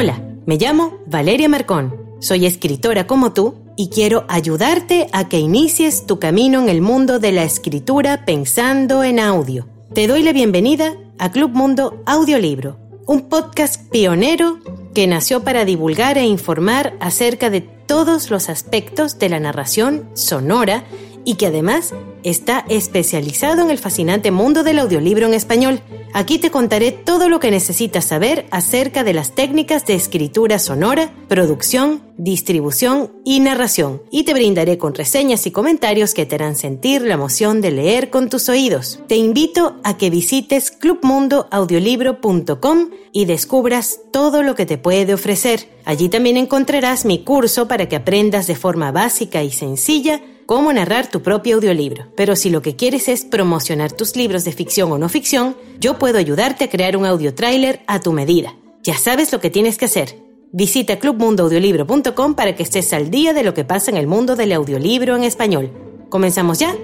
Hola, me llamo Valeria Marcón. Soy escritora como tú y quiero ayudarte a que inicies tu camino en el mundo de la escritura pensando en audio. Te doy la bienvenida a Club Mundo Audiolibro, un podcast pionero que nació para divulgar e informar acerca de todos los aspectos de la narración sonora y que además está especializado en el fascinante mundo del audiolibro en español. Aquí te contaré todo lo que necesitas saber acerca de las técnicas de escritura sonora, producción, distribución y narración, y te brindaré con reseñas y comentarios que te harán sentir la emoción de leer con tus oídos. Te invito a que visites clubmundoaudiolibro.com y descubras todo lo que te puede ofrecer. Allí también encontrarás mi curso para que aprendas de forma básica y sencilla cómo narrar tu propio audiolibro. Pero si lo que quieres es promocionar tus libros de ficción o no ficción, yo puedo ayudarte a crear un audio trailer a tu medida. Ya sabes lo que tienes que hacer. Visita clubmundoaudiolibro.com para que estés al día de lo que pasa en el mundo del audiolibro en español. ¿Comenzamos ya?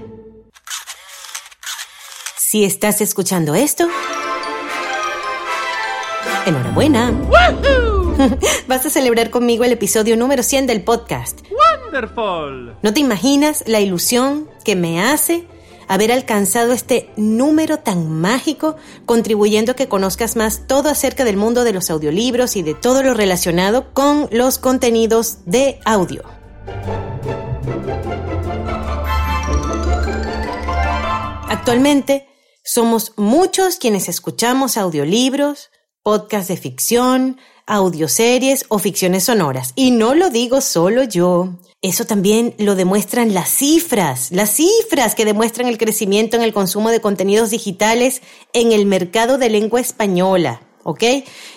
Si estás escuchando esto, enhorabuena. Vas a celebrar conmigo el episodio número 100 del podcast. ¿No te imaginas la ilusión que me hace haber alcanzado este número tan mágico, contribuyendo a que conozcas más todo acerca del mundo de los audiolibros y de todo lo relacionado con los contenidos de audio? Actualmente somos muchos quienes escuchamos audiolibros, podcasts de ficción, audioseries o ficciones sonoras. Y no lo digo solo yo. Eso también lo demuestran las cifras, las cifras que demuestran el crecimiento en el consumo de contenidos digitales en el mercado de lengua española. ¿Ok?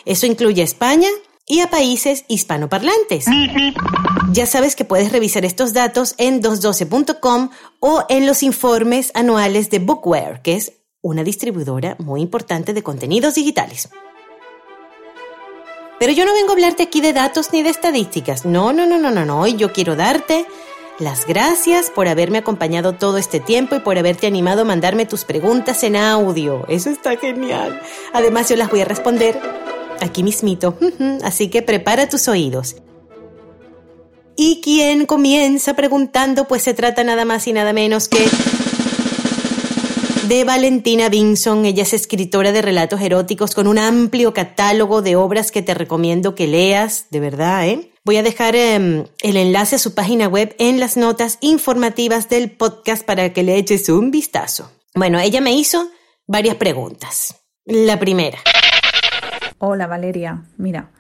Eso incluye a España y a países hispanoparlantes. Ya sabes que puedes revisar estos datos en 212.com o en los informes anuales de Bookware, que es una distribuidora muy importante de contenidos digitales. Pero yo no vengo a hablarte aquí de datos ni de estadísticas. No, no, no, no, no, no. Yo quiero darte las gracias por haberme acompañado todo este tiempo y por haberte animado a mandarme tus preguntas en audio. Eso está genial. Además, yo las voy a responder aquí mismito. Así que prepara tus oídos. ¿Y quién comienza preguntando? Pues se trata nada más y nada menos que de Valentina Vinson. Ella es escritora de relatos eróticos con un amplio catálogo de obras que te recomiendo que leas, de verdad, ¿eh? Voy a dejar em, el enlace a su página web en las notas informativas del podcast para que le eches un vistazo. Bueno, ella me hizo varias preguntas. La primera. Hola Valeria, mira,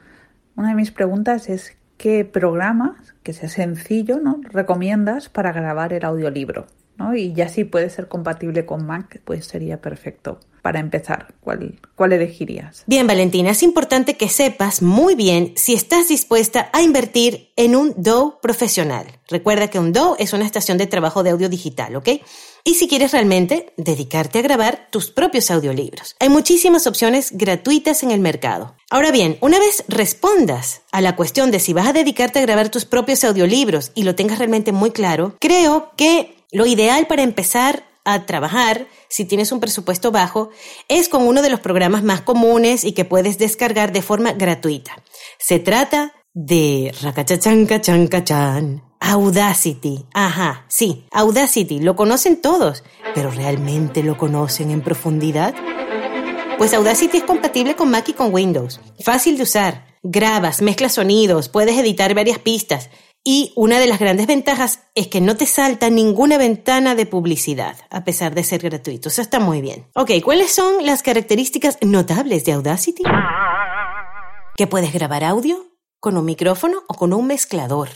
una de mis preguntas es ¿qué programa, que sea sencillo, ¿no? recomiendas para grabar el audiolibro? Y ya si puede ser compatible con Mac, pues sería perfecto. Para empezar, ¿cuál, ¿cuál elegirías? Bien, Valentina, es importante que sepas muy bien si estás dispuesta a invertir en un DAW profesional. Recuerda que un DAW es una estación de trabajo de audio digital, ¿ok? Y si quieres realmente dedicarte a grabar tus propios audiolibros. Hay muchísimas opciones gratuitas en el mercado. Ahora bien, una vez respondas a la cuestión de si vas a dedicarte a grabar tus propios audiolibros y lo tengas realmente muy claro, creo que lo ideal para empezar a trabajar, si tienes un presupuesto bajo, es con uno de los programas más comunes y que puedes descargar de forma gratuita. Se trata de Rakachachan Audacity. Ajá, sí, Audacity. Lo conocen todos, pero ¿realmente lo conocen en profundidad? Pues Audacity es compatible con Mac y con Windows. Fácil de usar. Grabas, mezclas sonidos, puedes editar varias pistas y una de las grandes ventajas es que no te salta ninguna ventana de publicidad, a pesar de ser gratuito. Eso está muy bien. Ok, ¿cuáles son las características notables de Audacity? Que puedes grabar audio con un micrófono o con un mezclador.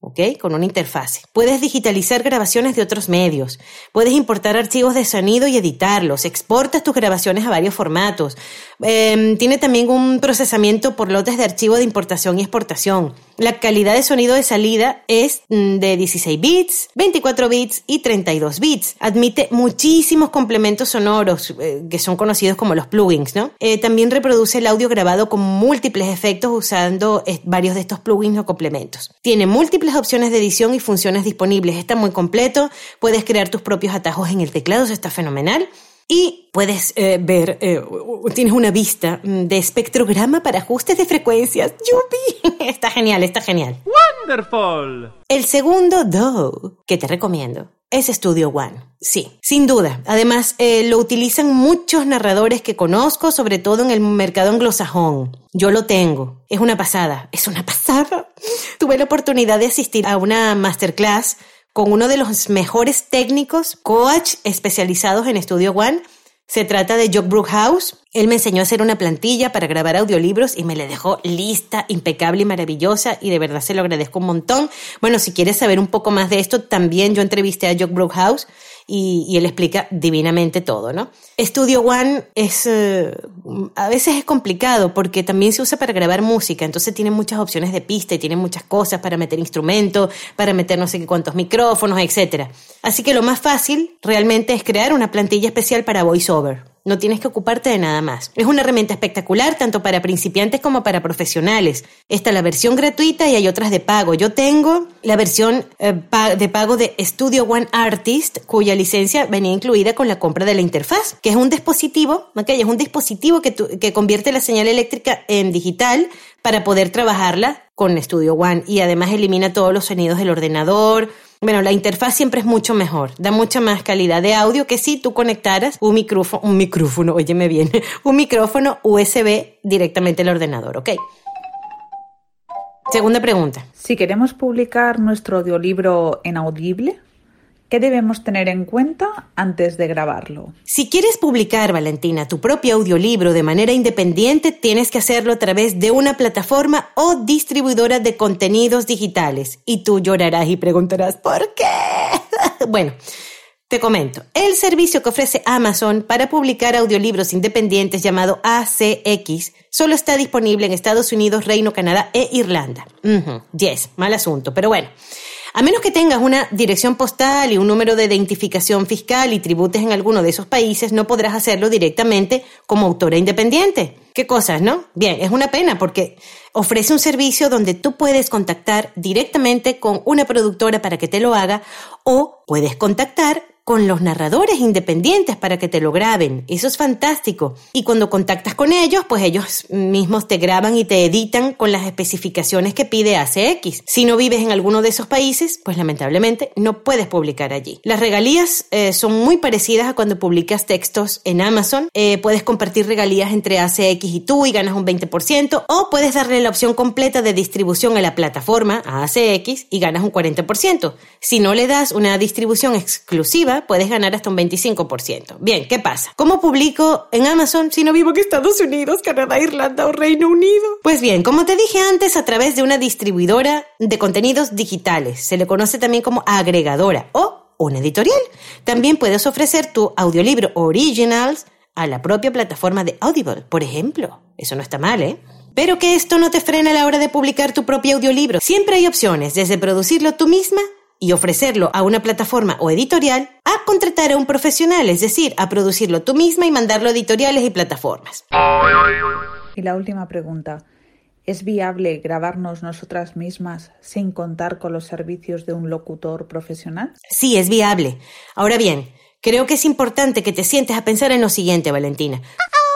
¿ok? Con una interfase. Puedes digitalizar grabaciones de otros medios, puedes importar archivos de sonido y editarlos, exportas tus grabaciones a varios formatos. Em, tiene también un procesamiento por lotes de archivo de importación y exportación. La calidad de sonido de salida es mm, de 16 bits, 24 bits y 32 bits. Admite muchísimos complementos sonoros eh, que son conocidos como los plugins, ¿no? Eh, también reproduce el audio grabado con múltiples efectos usando eh, varios de estos plugins o complementos. Tiene múltiples opciones de edición y funciones disponibles. Está muy completo. Puedes crear tus propios atajos en el teclado. Eso está fenomenal. Y puedes eh, ver, eh, tienes una vista de espectrograma para ajustes de frecuencias. ¡Yupi! Está genial, está genial. ¡Wonderful! El segundo Do que te recomiendo es Studio One. Sí, sin duda. Además, eh, lo utilizan muchos narradores que conozco, sobre todo en el mercado anglosajón. Yo lo tengo. Es una pasada. Es una pasada. Tuve la oportunidad de asistir a una masterclass con uno de los mejores técnicos, coach especializados en Studio One. Se trata de Jock Brookhouse. Él me enseñó a hacer una plantilla para grabar audiolibros y me la dejó lista, impecable y maravillosa y de verdad se lo agradezco un montón. Bueno, si quieres saber un poco más de esto, también yo entrevisté a Jock Brookhouse y, él explica divinamente todo, ¿no? Studio One es, eh, a veces es complicado porque también se usa para grabar música, entonces tiene muchas opciones de pista y tiene muchas cosas para meter instrumentos, para meter no sé qué cuántos micrófonos, etc. Así que lo más fácil realmente es crear una plantilla especial para VoiceOver. No tienes que ocuparte de nada más. Es una herramienta espectacular tanto para principiantes como para profesionales. Está la versión gratuita y hay otras de pago. Yo tengo la versión eh, de pago de Studio One Artist, cuya licencia venía incluida con la compra de la interfaz, que es un dispositivo, ¿ok? Es un dispositivo que, que convierte la señal eléctrica en digital para poder trabajarla con Studio One y además elimina todos los sonidos del ordenador, bueno, la interfaz siempre es mucho mejor, da mucha más calidad de audio que si tú conectaras un micrófono, un micrófono, óyeme bien, un micrófono USB directamente al ordenador, ¿ok? Segunda pregunta. Si queremos publicar nuestro audiolibro en Audible, ¿Qué debemos tener en cuenta antes de grabarlo? Si quieres publicar, Valentina, tu propio audiolibro de manera independiente, tienes que hacerlo a través de una plataforma o distribuidora de contenidos digitales. Y tú llorarás y preguntarás, ¿por qué? bueno. Te comento, el servicio que ofrece Amazon para publicar audiolibros independientes llamado ACX solo está disponible en Estados Unidos, Reino, Canadá e Irlanda. Yes, mal asunto, pero bueno. A menos que tengas una dirección postal y un número de identificación fiscal y tributes en alguno de esos países, no podrás hacerlo directamente como autora independiente. ¿Qué cosas, no? Bien, es una pena porque ofrece un servicio donde tú puedes contactar directamente con una productora para que te lo haga o puedes contactar con los narradores independientes para que te lo graben. Eso es fantástico. Y cuando contactas con ellos, pues ellos mismos te graban y te editan con las especificaciones que pide ACX. Si no vives en alguno de esos países, pues lamentablemente no puedes publicar allí. Las regalías eh, son muy parecidas a cuando publicas textos en Amazon. Eh, puedes compartir regalías entre ACX y tú y ganas un 20%, o puedes darle la opción completa de distribución a la plataforma, a ACX, y ganas un 40%. Si no le das una distribución exclusiva, puedes ganar hasta un 25%. Bien, ¿qué pasa? ¿Cómo publico en Amazon si no vivo en Estados Unidos, Canadá, Irlanda o Reino Unido? Pues bien, como te dije antes, a través de una distribuidora de contenidos digitales. Se le conoce también como agregadora o una editorial. También puedes ofrecer tu audiolibro originals a la propia plataforma de Audible, por ejemplo. Eso no está mal, ¿eh? Pero que esto no te frene a la hora de publicar tu propio audiolibro. Siempre hay opciones, desde producirlo tú misma y ofrecerlo a una plataforma o editorial a contratar a un profesional, es decir, a producirlo tú misma y mandarlo a editoriales y plataformas. Y la última pregunta. ¿Es viable grabarnos nosotras mismas sin contar con los servicios de un locutor profesional? Sí, es viable. Ahora bien, creo que es importante que te sientes a pensar en lo siguiente, Valentina.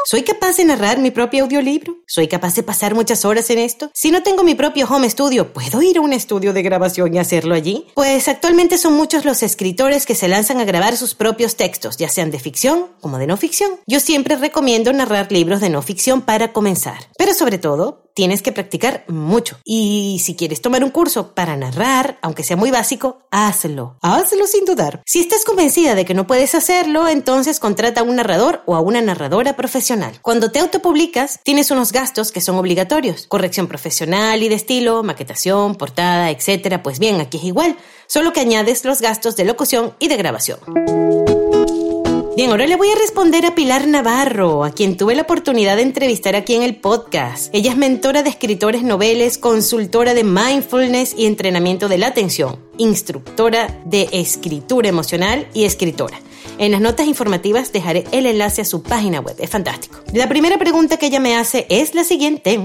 ¿Soy capaz de narrar mi propio audiolibro? ¿Soy capaz de pasar muchas horas en esto? Si no tengo mi propio home studio, ¿puedo ir a un estudio de grabación y hacerlo allí? Pues actualmente son muchos los escritores que se lanzan a grabar sus propios textos, ya sean de ficción como de no ficción. Yo siempre recomiendo narrar libros de no ficción para comenzar. Pero sobre todo, tienes que practicar mucho. Y si quieres tomar un curso para narrar, aunque sea muy básico, hazlo. Hazlo sin dudar. Si estás convencida de que no puedes hacerlo, entonces contrata a un narrador o a una narradora profesional. Cuando te autopublicas, tienes unos gastos que son obligatorios. Corrección profesional y de estilo, maquetación, portada, etc. Pues bien, aquí es igual, solo que añades los gastos de locución y de grabación. Bien, ahora le voy a responder a Pilar Navarro, a quien tuve la oportunidad de entrevistar aquí en el podcast. Ella es mentora de escritores noveles, consultora de mindfulness y entrenamiento de la atención, instructora de escritura emocional y escritora. En las notas informativas dejaré el enlace a su página web, es fantástico. La primera pregunta que ella me hace es la siguiente.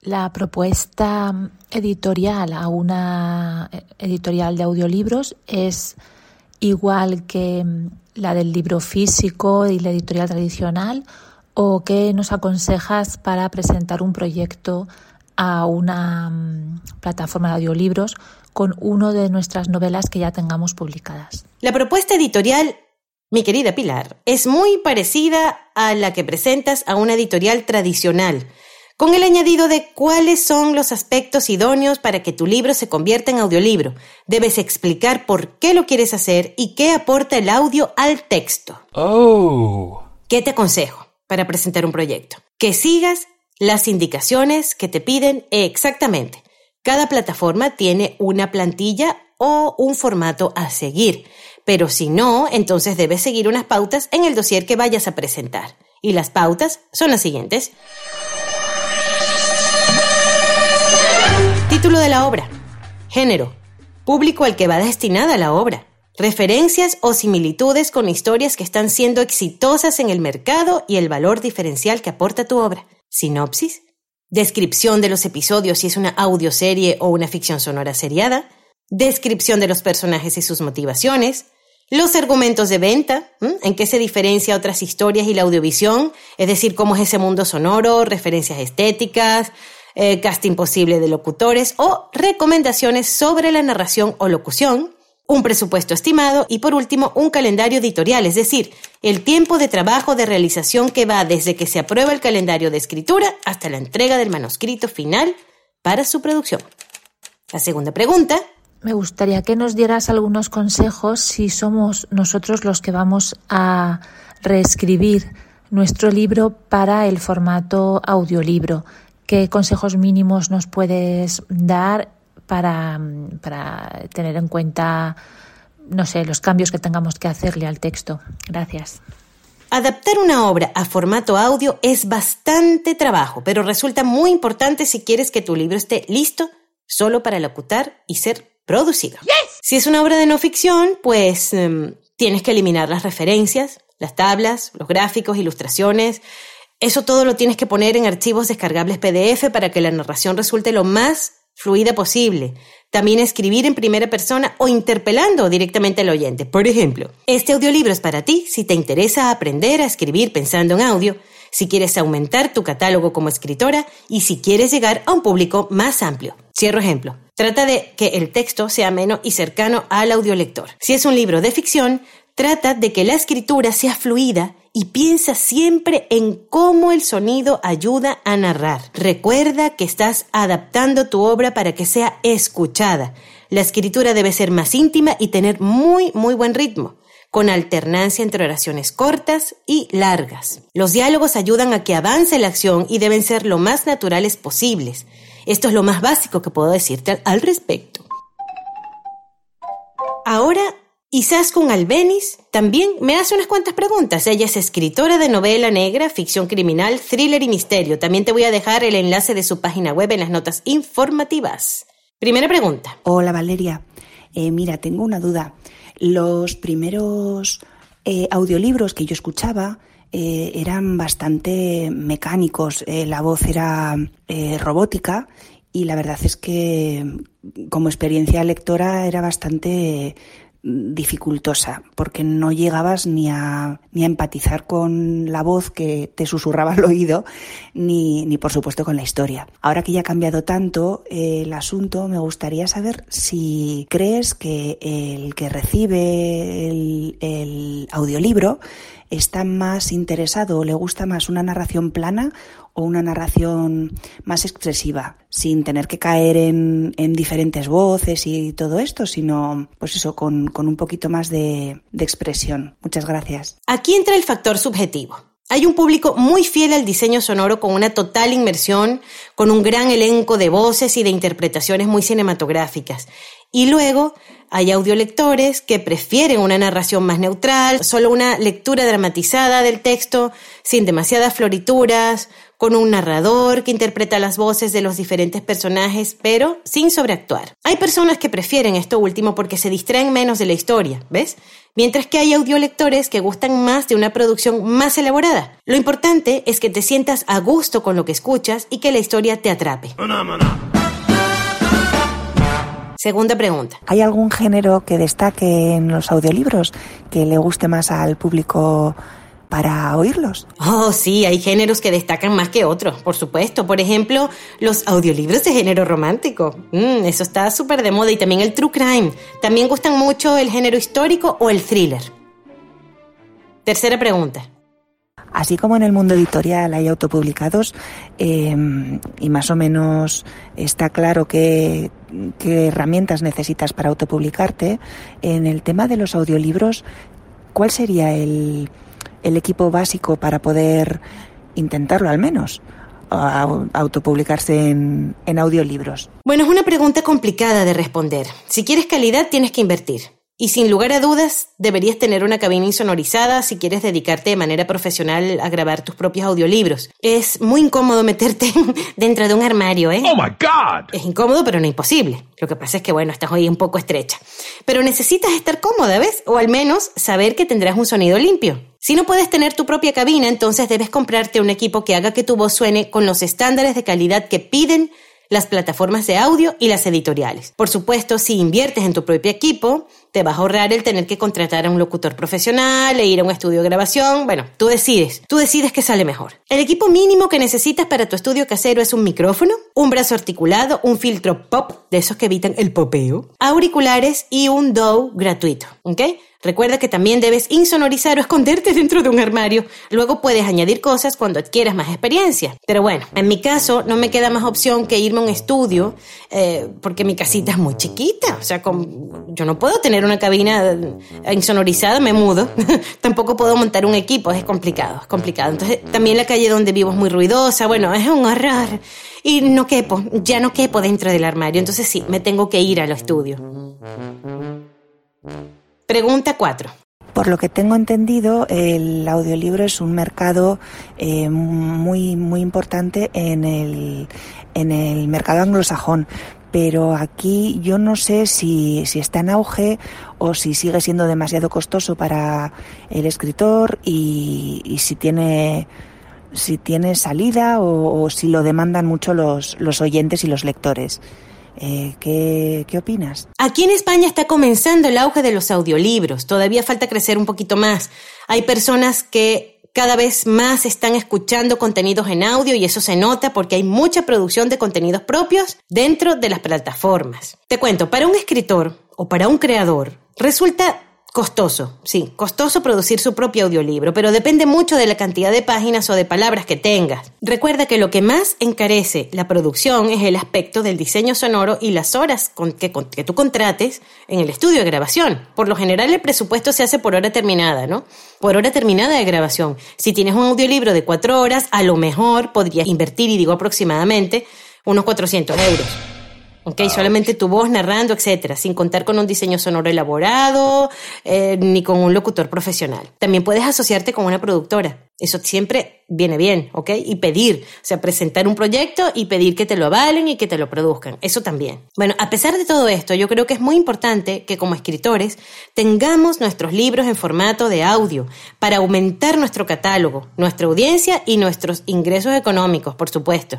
La propuesta editorial a una editorial de audiolibros es igual que la del libro físico y la editorial tradicional o qué nos aconsejas para presentar un proyecto a una mm, plataforma de audiolibros con una de nuestras novelas que ya tengamos publicadas. La propuesta editorial, mi querida Pilar, es muy parecida a la que presentas a una editorial tradicional con el añadido de cuáles son los aspectos idóneos para que tu libro se convierta en audiolibro. Debes explicar por qué lo quieres hacer y qué aporta el audio al texto. Oh. ¿Qué te aconsejo para presentar un proyecto? Que sigas las indicaciones que te piden exactamente. Cada plataforma tiene una plantilla o un formato a seguir, pero si no, entonces debes seguir unas pautas en el dossier que vayas a presentar. Y las pautas son las siguientes. Título de la obra. Género. Público al que va destinada la obra. Referencias o similitudes con historias que están siendo exitosas en el mercado y el valor diferencial que aporta tu obra. Sinopsis. Descripción de los episodios si es una audioserie o una ficción sonora seriada. Descripción de los personajes y sus motivaciones. Los argumentos de venta, en qué se diferencia otras historias y la audiovisión, es decir, cómo es ese mundo sonoro, referencias estéticas, eh, casting posible de locutores o recomendaciones sobre la narración o locución, un presupuesto estimado y por último un calendario editorial, es decir, el tiempo de trabajo de realización que va desde que se aprueba el calendario de escritura hasta la entrega del manuscrito final para su producción. La segunda pregunta. Me gustaría que nos dieras algunos consejos si somos nosotros los que vamos a reescribir nuestro libro para el formato audiolibro. ¿Qué consejos mínimos nos puedes dar para, tener en cuenta, no sé, los cambios que tengamos que hacerle al texto? Gracias. Adaptar una obra a formato audio es bastante trabajo, pero resulta muy importante si quieres que tu libro esté listo solo para locutar y ser producido. Si es una obra de no ficción, pues em, tienes que eliminar las referencias, las tablas, los gráficos, ilustraciones, eso todo lo tienes que poner en archivos descargables PDF para que la narración resulte lo más fluida posible. También escribir en primera persona o interpelando directamente al oyente. Por ejemplo, este audiolibro es para ti si te interesa aprender a escribir pensando en audio, si quieres aumentar tu catálogo como escritora y si quieres llegar a un público más amplio. Cierro ejemplo. Trata de que el texto sea ameno y cercano al audiolector. Si es un libro de ficción, trata de que la escritura sea fluida y piensa siempre en cómo el sonido ayuda a narrar. Recuerda que estás adaptando tu obra para que sea escuchada. La escritura debe ser más íntima y tener muy, muy buen ritmo con alternancia entre oraciones cortas y largas. Los diálogos ayudan a que avance la acción y deben ser lo más naturales posibles. Esto es lo más básico que puedo decirte al respecto. Ahora con Albenis también me hace unas cuantas preguntas. Ella es escritora de novela negra, ficción criminal, thriller y misterio. También te voy a dejar el enlace de su página web en las notas informativas. Primera pregunta. Hola Valeria. Eh, mira, tengo una duda. Los primeros eh, audiolibros que yo escuchaba eh, eran bastante mecánicos. la voz era robótica y la verdad es que como experiencia lectora era bastante dificultosa, porque no llegabas ni a, ni a empatizar con la voz que te susurraba al oído, ni, ni por supuesto con la historia. Ahora que ya ha cambiado tanto eh, el asunto, me gustaría saber si crees que el que recibe el, el audiolibro está más interesado o le gusta más una narración plana o una narración más expresiva, sin tener que caer en, diferentes voces y todo esto, sino pues eso, con, un poquito más de, de expresión. Muchas gracias. Aquí entra el factor subjetivo. Hay un público muy fiel al diseño sonoro con una total inmersión, con un gran elenco de voces y de interpretaciones muy cinematográficas. Y luego hay audiolectores que prefieren una narración más neutral, solo una lectura dramatizada del texto, sin demasiadas florituras, con un narrador que interpreta las voces de los diferentes personajes, pero sin sobreactuar. Hay personas que prefieren esto último porque se distraen menos de la historia, ¿ves? Mientras que hay audiolectores que gustan más de una producción más elaborada. Lo importante es que te sientas a gusto con lo que escuchas y que la historia te atrape. Segunda pregunta. ¿Hay algún género que destaque en los audiolibros que le guste más al público para oírlos. Oh, sí, hay géneros que destacan más que otros, por supuesto. Por ejemplo, los audiolibros de género romántico. Mm, eso está súper de moda. Y también el true crime. También gustan mucho el género histórico o el thriller. Tercera pregunta. Así como en el mundo editorial hay autopublicados em, y más o menos está claro qué, qué herramientas necesitas para autopublicarte, en el tema de los audiolibros, ¿cuál sería el, el equipo básico para poder intentarlo al menos? autopublicarse en, audiolibros? Bueno, es una pregunta complicada de responder. Si quieres calidad, tienes que invertir. Y sin lugar a dudas, deberías tener una cabina insonorizada si quieres dedicarte de manera profesional a grabar tus propios audiolibros. Es muy incómodo meterte dentro de un armario, ¿eh? ¡Oh, my God! Es incómodo, pero no imposible. Lo que pasa es que, bueno, estás hoy un poco estrecha. Pero necesitas estar cómoda, ¿ves? O al menos saber que tendrás un sonido limpio. Si no puedes tener tu propia cabina, entonces debes comprarte un equipo que haga que tu voz suene con los estándares de calidad que piden las plataformas de audio y las editoriales. Por supuesto, si inviertes en tu propio equipo, te vas a ahorrar el tener que contratar a un locutor profesional e ir a un estudio de grabación. Bueno, tú decides, tú decides qué sale mejor. El equipo mínimo que necesitas para tu estudio casero es un micrófono, un brazo articulado, un filtro pop, de esos que evitan el popeo, auriculares y un DAW gratuito, ¿ok? Recuerda que también debes insonorizar o esconderte dentro de un armario. Luego puedes añadir cosas cuando adquieras más experiencia. Pero bueno, en mi caso no me queda más opción que irme a un estudio eh, porque mi casita es muy chiquita. O sea, yo no puedo tener una cabina eh, insonorizada, me mudo. Tampoco puedo montar un equipo, es complicado, es complicado. Entonces, también la calle donde vivo es muy ruidosa. Bueno, es un horror. Y no quepo, ya no quepo dentro del armario. Entonces sí, me tengo que ir al estudio. Pregunta 4. Por lo que tengo entendido, el audiolibro es un mercado eh, muy, muy importante en el, en el mercado anglosajón. Pero aquí yo no sé si, si está en auge o si sigue siendo demasiado costoso para el escritor y, si tiene si tiene salida o, o, si lo demandan mucho los, los oyentes y los lectores. Eh, ¿qué, ¿Qué opinas? Aquí en España está comenzando el auge de los audiolibros. Todavía falta crecer un poquito más. Hay personas que cada vez más están escuchando contenidos en audio y eso se nota porque hay mucha producción de contenidos propios dentro de las plataformas. Te cuento, para un escritor o para un creador resulta Costoso, sí, costoso producir su propio audiolibro, pero depende mucho de la cantidad de páginas o de palabras que tengas. Recuerda que lo que más encarece la producción es el aspecto del diseño sonoro y las horas que, que tú contrates en el estudio de grabación. Por lo general el presupuesto se hace por hora terminada, ¿no? Por hora terminada de grabación. Si tienes un audiolibro de cuatro horas, a lo mejor podrías invertir, y digo aproximadamente, unos 400 euros. ¿Ok? Ah, Solamente tu voz narrando, etcétera, sin contar con un diseño sonoro elaborado eh, ni con un locutor profesional. También puedes asociarte con una productora. Eso siempre viene bien, ¿ok? Y pedir, o sea, presentar un proyecto y pedir que te lo avalen y que te lo produzcan. Eso también. Bueno, a pesar de todo esto, yo creo que es muy importante que como escritores tengamos nuestros libros en formato de audio para aumentar nuestro catálogo, nuestra audiencia y nuestros ingresos económicos, por supuesto.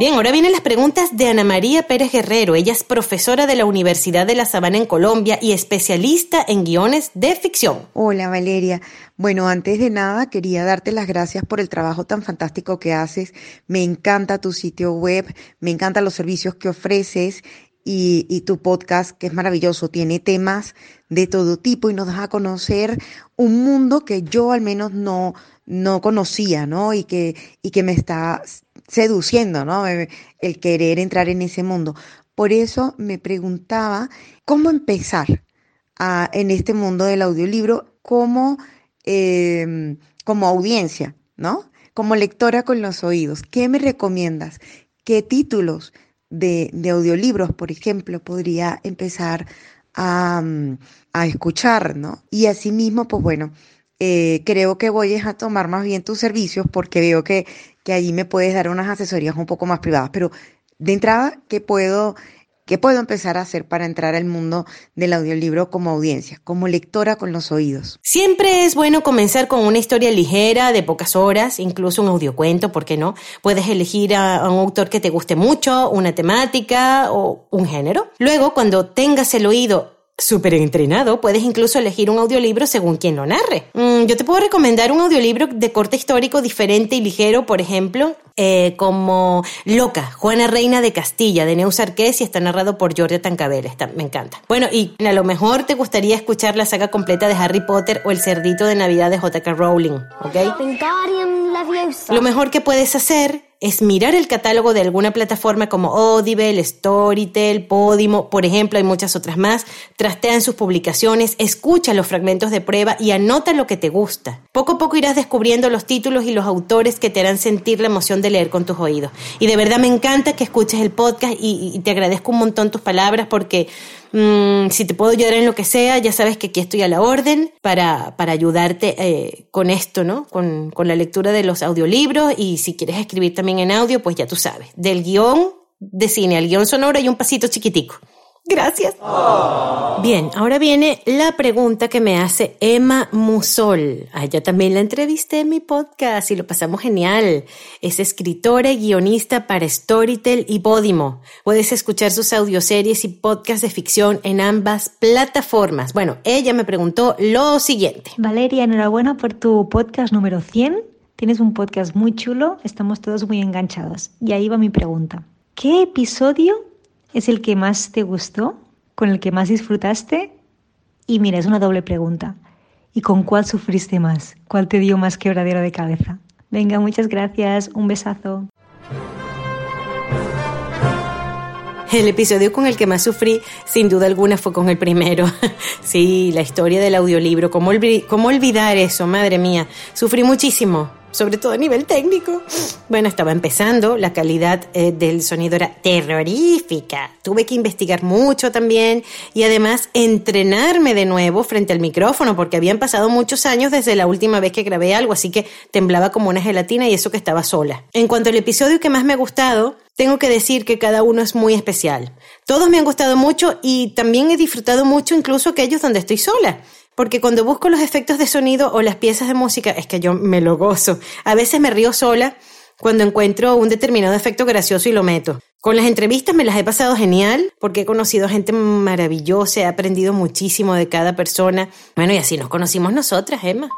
Bien, ahora vienen las preguntas de Ana María Pérez Guerrero. Ella es profesora de la Universidad de La Sabana en Colombia y especialista en guiones de ficción. Hola Valeria. Bueno, antes de nada quería darte las gracias por el trabajo tan fantástico que haces. Me encanta tu sitio web, me encantan los servicios que ofreces y, tu podcast, que es maravilloso, tiene temas de todo tipo y nos da a conocer un mundo que yo al menos no, no conocía, ¿no? Y que, y que me está seduciendo, ¿no? El querer entrar en ese mundo. Por eso me preguntaba cómo empezar a, en este mundo del audiolibro como, em, como audiencia, ¿no? Como lectora con los oídos. ¿Qué me recomiendas? ¿Qué títulos de, audiolibros, por ejemplo, podría empezar a, a escuchar, ¿no? Y asimismo, pues bueno, eh, creo que voy a tomar más bien tus servicios porque veo que, que allí me puedes dar unas asesorías un poco más privadas. Pero de entrada, ¿qué puedo, qué puedo empezar a hacer para entrar al mundo del audiolibro como audiencia, como lectora con los oídos? Siempre es bueno comenzar con una historia ligera, de pocas horas, incluso un audiocuento, ¿por qué no? Puedes elegir a, un autor que te guste mucho, una temática o un género. Luego, cuando tengas el oído súper entrenado, puedes incluso elegir un audiolibro según quien lo narre. Mm, yo te puedo recomendar un audiolibro de corte histórico diferente y ligero, por ejemplo, eh, como Loca, Juana Reina de Castilla, de Neus Arqués y está narrado por Giorgio Tancabel. Está, me encanta. Bueno, y a lo mejor te gustaría escuchar la saga completa de Harry Potter o El Cerdito de Navidad de J.K. Rowling, ¿ok? Lo mejor que puedes hacer es mirar el catálogo de alguna plataforma como Audible, Storytel, Podimo, por ejemplo, hay muchas otras más. Trastea en sus publicaciones, escucha los fragmentos de prueba y anota lo que te gusta. Poco a poco irás descubriendo los títulos y los autores que te harán sentir la emoción de leer con tus oídos. Y de verdad me encanta que escuches el podcast y, te agradezco un montón tus palabras porque mm, si te puedo ayudar en lo que sea, ya sabes que aquí estoy a la orden para, para ayudarte eh, con esto, ¿no? Con, con la lectura de los audiolibros y si quieres escribir también en audio, pues ya tú sabes, del guion de cine al guion sonoro hay un pasito chiquitico. Gracias. Bien, ahora viene la pregunta que me hace Emma Musol. A ella también la entrevisté en mi podcast y lo pasamos genial. Es escritora y guionista para Storytel y Podimo. Puedes escuchar sus audioseries y podcasts de ficción en ambas plataformas. Bueno, ella me preguntó lo siguiente. Valeria, enhorabuena por tu podcast número 100 Tienes un podcast muy chulo, estamos todos muy enganchados. Y ahí va mi pregunta. ¿Qué episodio es el que más te gustó, con el que más disfrutaste? Y mira, es una doble pregunta. ¿Y con cuál sufriste más? ¿Cuál te dio más quebradero de cabeza? Venga, muchas gracias. Un besazo. El episodio con el que más sufrí, sin duda alguna, fue con el primero. sí, la historia del audiolibro. ¿Cómo, ¿Cómo olvidar eso? Madre mía. Sufrí muchísimo sobre todo a nivel técnico. Bueno, estaba empezando, la calidad eh, del sonido era terrorífica. Tuve que investigar mucho también y además entrenarme de nuevo frente al micrófono porque habían pasado muchos años desde la última vez que grabé algo, así que temblaba como una gelatina y eso que estaba sola. En cuanto al episodio que más me ha gustado, tengo que decir que cada uno es muy especial. Todos me han gustado mucho y también he disfrutado mucho incluso aquellos donde estoy sola porque cuando busco los efectos de sonido o las piezas de música es que yo me lo gozo. A veces me río sola cuando encuentro un determinado efecto gracioso y lo meto. Con las entrevistas me las he pasado genial porque he conocido gente maravillosa, he aprendido muchísimo de cada persona. Bueno, y así nos conocimos nosotras, Emma.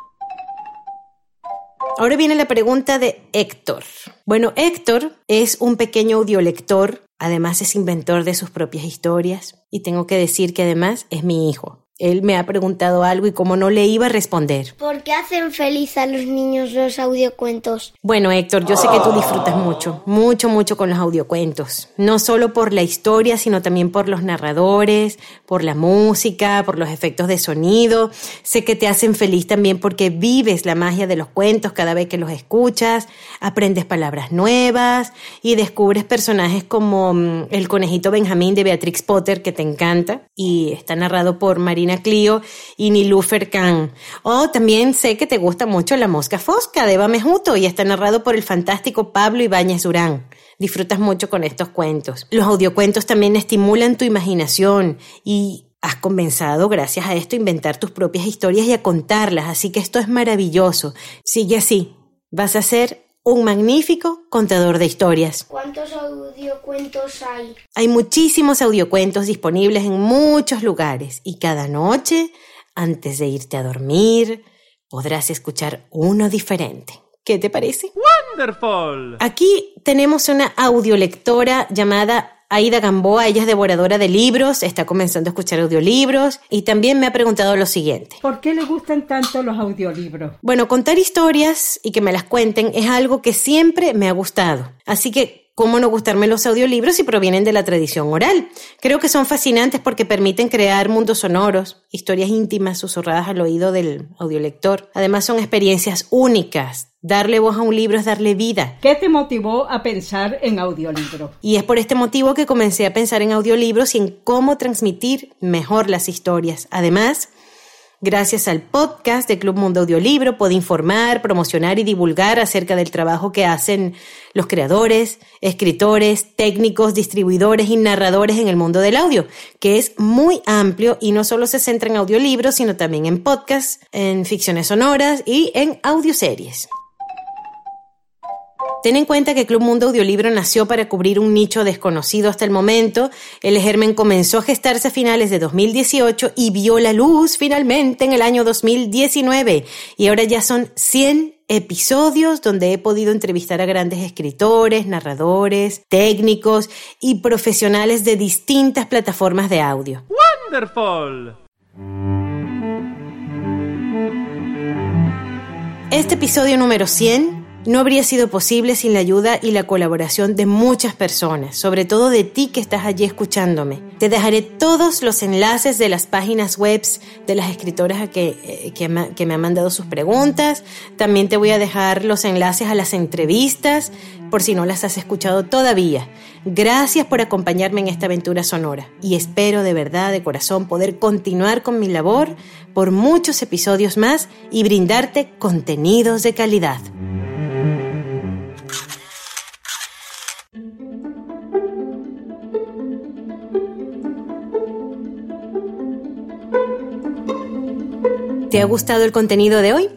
Ahora viene la pregunta de Héctor. Bueno, Héctor es un pequeño audiolector, además es inventor de sus propias historias y tengo que decir que además es mi hijo. Él me ha preguntado algo y como no le iba a responder. ¿Por qué hacen feliz a los niños los audiocuentos? Bueno, Héctor, yo sé que tú disfrutas mucho, mucho, mucho con los audiocuentos. No solo por la historia, sino también por los narradores, por la música, por los efectos de sonido. Sé que te hacen feliz también porque vives la magia de los cuentos cada vez que los escuchas, aprendes palabras nuevas y descubres personajes como mm, el conejito Benjamín de Beatrix Potter que te encanta y está narrado por Marina Clio y Nilufer Khan. O también sé que te gusta mucho La Mosca Fosca de Eva Mejuto y está narrado por el fantástico Pablo Ibáñez Durán. Disfrutas mucho con estos cuentos. Los audiocuentos también estimulan tu imaginación y has comenzado, gracias a esto, a inventar tus propias historias y a contarlas, así que esto es maravilloso. Sigue así. Vas a ser un magnífico contador de historias. ¿Cuántos audiocuentos hay? Hay muchísimos audiocuentos disponibles en muchos lugares y cada noche, antes de irte a dormir, podrás escuchar uno diferente. ¿Qué te parece? Wonderful. Aquí tenemos una audiolectora llamada Aida Gamboa, ella es devoradora de libros, está comenzando a escuchar audiolibros y también me ha preguntado lo siguiente. ¿Por qué le gustan tanto los audiolibros? Bueno, contar historias y que me las cuenten es algo que siempre me ha gustado. Así que ¿Cómo no gustarme los audiolibros si provienen de la tradición oral? Creo que son fascinantes porque permiten crear mundos sonoros, historias íntimas susurradas al oído del audiolector. Además son experiencias únicas. Darle voz a un libro es darle vida. ¿Qué te motivó a pensar en audiolibros? Y es por este motivo que comencé a pensar en audiolibros y en cómo transmitir mejor las historias. Además, Gracias al podcast de Club Mundo Audiolibro puedo informar, promocionar y divulgar acerca del trabajo que hacen los creadores, escritores, técnicos, distribuidores y narradores en el mundo del audio, que es muy amplio y no solo se centra en audiolibros, sino también en podcasts, en ficciones sonoras y en audioseries. Ten en cuenta que Club Mundo Audiolibro nació para cubrir un nicho desconocido hasta el momento. El germen comenzó a gestarse a finales de 2018 y vio la luz finalmente en el año 2019. Y ahora ya son 100 episodios donde he podido entrevistar a grandes escritores, narradores, técnicos y profesionales de distintas plataformas de audio. ¡Wonderful! Este episodio número 100 no habría sido posible sin la ayuda y la colaboración de muchas personas, sobre todo de ti que estás allí escuchándome. Te dejaré todos los enlaces de las páginas web de las escritoras eh, que, me, que me han mandado sus preguntas. También te voy a dejar los enlaces a las entrevistas por si no las has escuchado todavía. Gracias por acompañarme en esta aventura sonora y espero de verdad, de corazón, poder continuar con mi labor por muchos episodios más y brindarte contenidos de calidad. ¿Te ha gustado el contenido de hoy?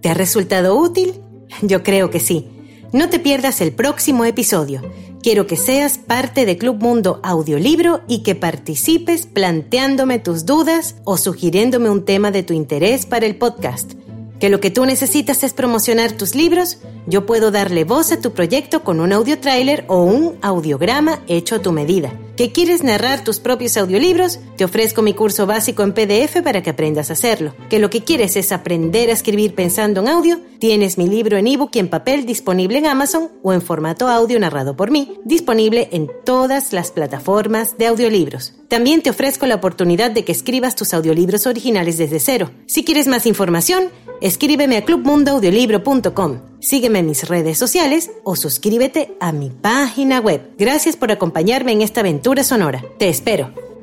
¿Te ha resultado útil? Yo creo que sí. No te pierdas el próximo episodio. Quiero que seas parte de Club Mundo Audiolibro y que participes planteándome tus dudas o sugiriéndome un tema de tu interés para el podcast. Que lo que tú necesitas es promocionar tus libros, yo puedo darle voz a tu proyecto con un audio trailer o un audiograma hecho a tu medida que quieres narrar tus propios audiolibros, te ofrezco mi curso básico en PDF para que aprendas a hacerlo. Que lo que quieres es aprender a escribir pensando en audio, tienes mi libro en ebook y en papel disponible en Amazon o en formato audio narrado por mí, disponible en todas las plataformas de audiolibros. También te ofrezco la oportunidad de que escribas tus audiolibros originales desde cero. Si quieres más información, escríbeme a clubmundoaudiolibro.com. Sígueme en mis redes sociales o suscríbete a mi página web. Gracias por acompañarme en esta aventura sonora. Te espero.